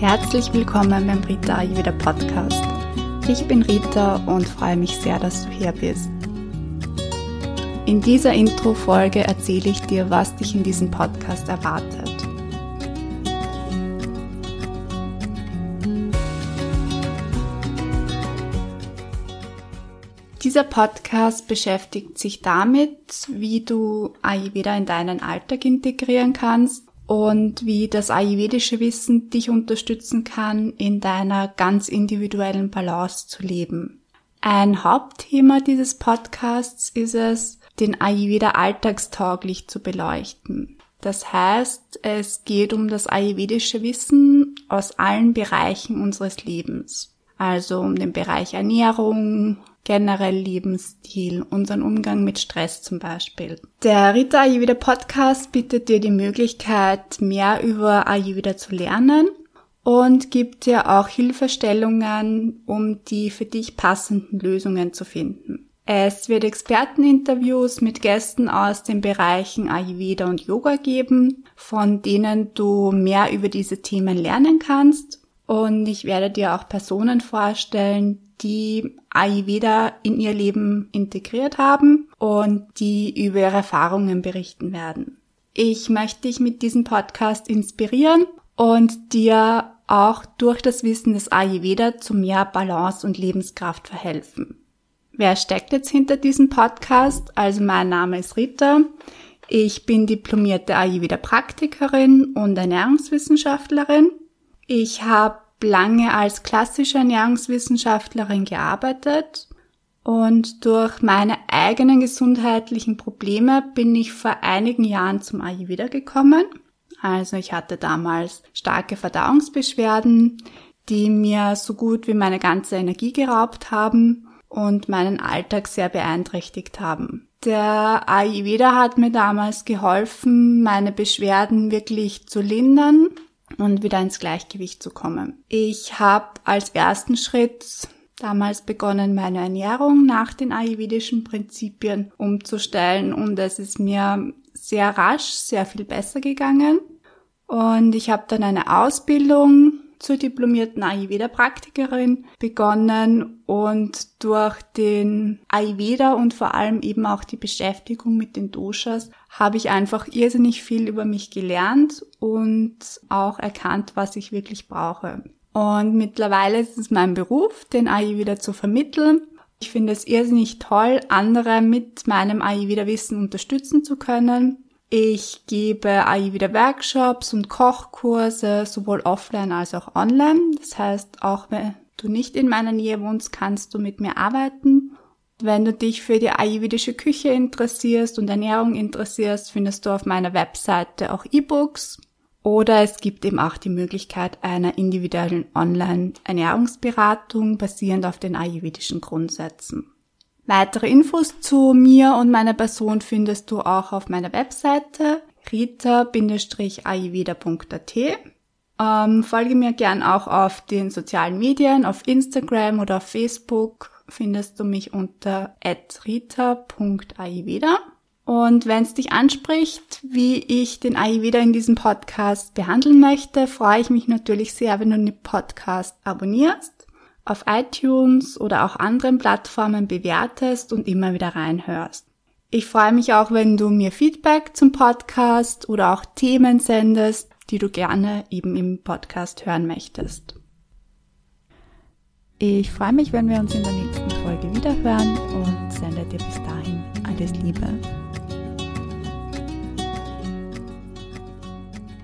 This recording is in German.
Herzlich willkommen beim Rita Ayurveda Podcast. Ich bin Rita und freue mich sehr, dass du hier bist. In dieser Intro-Folge erzähle ich dir, was dich in diesem Podcast erwartet. Dieser Podcast beschäftigt sich damit, wie du Ayurveda in deinen Alltag integrieren kannst und wie das ayurvedische Wissen dich unterstützen kann, in deiner ganz individuellen Balance zu leben. Ein Hauptthema dieses Podcasts ist es, den Ayurveda alltagstauglich zu beleuchten. Das heißt, es geht um das ayurvedische Wissen aus allen Bereichen unseres Lebens. Also um den Bereich Ernährung, generell Lebensstil, unseren Umgang mit Stress zum Beispiel. Der Rita Ayurveda Podcast bietet dir die Möglichkeit, mehr über Ayurveda zu lernen und gibt dir auch Hilfestellungen, um die für dich passenden Lösungen zu finden. Es wird Experteninterviews mit Gästen aus den Bereichen Ayurveda und Yoga geben, von denen du mehr über diese Themen lernen kannst. Und ich werde dir auch Personen vorstellen, die Ayurveda in ihr Leben integriert haben und die über ihre Erfahrungen berichten werden. Ich möchte dich mit diesem Podcast inspirieren und dir auch durch das Wissen des Ayurveda zu mehr Balance und Lebenskraft verhelfen. Wer steckt jetzt hinter diesem Podcast? Also mein Name ist Rita. Ich bin diplomierte Ayurveda-Praktikerin und Ernährungswissenschaftlerin. Ich habe lange als klassische Ernährungswissenschaftlerin gearbeitet und durch meine eigenen gesundheitlichen Probleme bin ich vor einigen Jahren zum Ayurveda gekommen. Also ich hatte damals starke Verdauungsbeschwerden, die mir so gut wie meine ganze Energie geraubt haben und meinen Alltag sehr beeinträchtigt haben. Der Ayurveda hat mir damals geholfen, meine Beschwerden wirklich zu lindern und wieder ins Gleichgewicht zu kommen. Ich habe als ersten Schritt damals begonnen, meine Ernährung nach den ayurvedischen Prinzipien umzustellen und es ist mir sehr rasch sehr viel besser gegangen. Und ich habe dann eine Ausbildung zur diplomierten Ayurveda-Praktikerin begonnen und durch den Ayurveda und vor allem eben auch die Beschäftigung mit den Doshas habe ich einfach irrsinnig viel über mich gelernt und auch erkannt, was ich wirklich brauche. Und mittlerweile ist es mein Beruf, den Ayurveda zu vermitteln. Ich finde es irrsinnig toll, andere mit meinem Ayurveda-Wissen unterstützen zu können ich gebe Ayurveda Workshops und Kochkurse, sowohl offline als auch online. Das heißt, auch wenn du nicht in meiner Nähe wohnst, kannst du mit mir arbeiten. Wenn du dich für die ayurvedische Küche interessierst und Ernährung interessierst, findest du auf meiner Webseite auch E-Books. Oder es gibt eben auch die Möglichkeit einer individuellen Online-Ernährungsberatung basierend auf den ayurvedischen Grundsätzen. Weitere Infos zu mir und meiner Person findest du auch auf meiner Webseite rita-ayurveda.at. Ähm, folge mir gern auch auf den sozialen Medien, auf Instagram oder auf Facebook findest du mich unter rita.ayurveda. Und wenn es dich anspricht, wie ich den Ayurveda in diesem Podcast behandeln möchte, freue ich mich natürlich sehr, wenn du den Podcast abonnierst auf iTunes oder auch anderen Plattformen bewertest und immer wieder reinhörst. Ich freue mich auch, wenn du mir Feedback zum Podcast oder auch Themen sendest, die du gerne eben im Podcast hören möchtest. Ich freue mich, wenn wir uns in der nächsten Folge wieder hören und sende dir bis dahin alles Liebe.